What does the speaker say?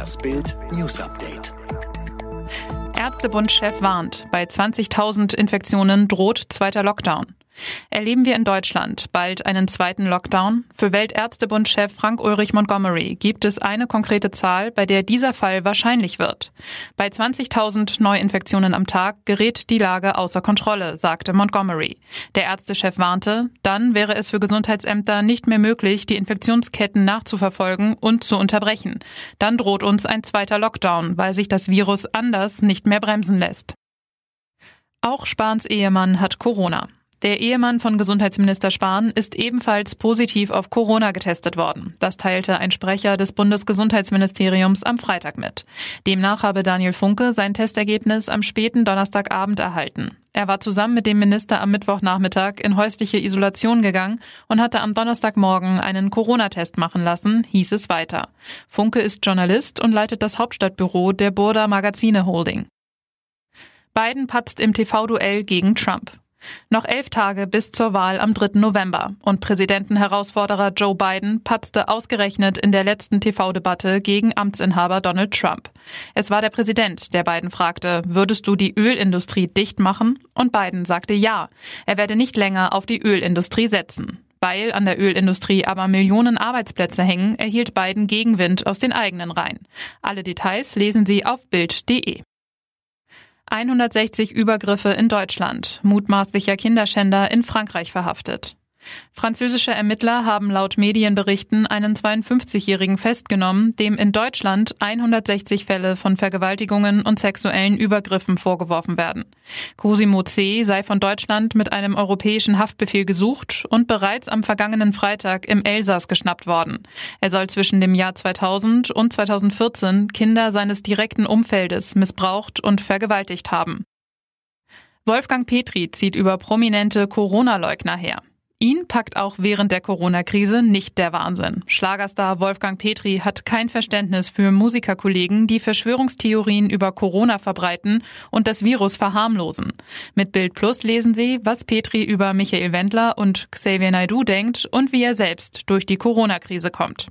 Das Bild News Update. Ärztebund-Chef warnt, bei 20.000 Infektionen droht zweiter Lockdown. Erleben wir in Deutschland bald einen zweiten Lockdown? Für Weltärztebund-Chef Frank-Ulrich Montgomery gibt es eine konkrete Zahl, bei der dieser Fall wahrscheinlich wird. Bei 20.000 Neuinfektionen am Tag gerät die Lage außer Kontrolle, sagte Montgomery. Der Ärztechef warnte, dann wäre es für Gesundheitsämter nicht mehr möglich, die Infektionsketten nachzuverfolgen und zu unterbrechen. Dann droht uns ein zweiter Lockdown, weil sich das Virus anders nicht mehr bremsen lässt. Auch Spahns Ehemann hat Corona. Der Ehemann von Gesundheitsminister Spahn ist ebenfalls positiv auf Corona getestet worden. Das teilte ein Sprecher des Bundesgesundheitsministeriums am Freitag mit. Demnach habe Daniel Funke sein Testergebnis am späten Donnerstagabend erhalten. Er war zusammen mit dem Minister am Mittwochnachmittag in häusliche Isolation gegangen und hatte am Donnerstagmorgen einen Corona-Test machen lassen, hieß es weiter. Funke ist Journalist und leitet das Hauptstadtbüro der Burda Magazine Holding. Biden patzt im TV-Duell gegen Trump. Noch elf Tage bis zur Wahl am 3. November und Präsidentenherausforderer Joe Biden patzte ausgerechnet in der letzten TV-Debatte gegen Amtsinhaber Donald Trump. Es war der Präsident, der Biden fragte, würdest du die Ölindustrie dicht machen? Und Biden sagte ja, er werde nicht länger auf die Ölindustrie setzen. Weil an der Ölindustrie aber Millionen Arbeitsplätze hängen, erhielt Biden Gegenwind aus den eigenen Reihen. Alle Details lesen Sie auf Bild.de. 160 Übergriffe in Deutschland, mutmaßlicher Kinderschänder in Frankreich verhaftet. Französische Ermittler haben laut Medienberichten einen 52-Jährigen festgenommen, dem in Deutschland 160 Fälle von Vergewaltigungen und sexuellen Übergriffen vorgeworfen werden. Cosimo C. sei von Deutschland mit einem europäischen Haftbefehl gesucht und bereits am vergangenen Freitag im Elsass geschnappt worden. Er soll zwischen dem Jahr 2000 und 2014 Kinder seines direkten Umfeldes missbraucht und vergewaltigt haben. Wolfgang Petri zieht über prominente Corona-Leugner her. Ihn packt auch während der Corona-Krise nicht der Wahnsinn. Schlagerstar Wolfgang Petri hat kein Verständnis für Musikerkollegen, die Verschwörungstheorien über Corona verbreiten und das Virus verharmlosen. Mit Bild Plus lesen Sie, was Petri über Michael Wendler und Xavier Naidu denkt und wie er selbst durch die Corona-Krise kommt.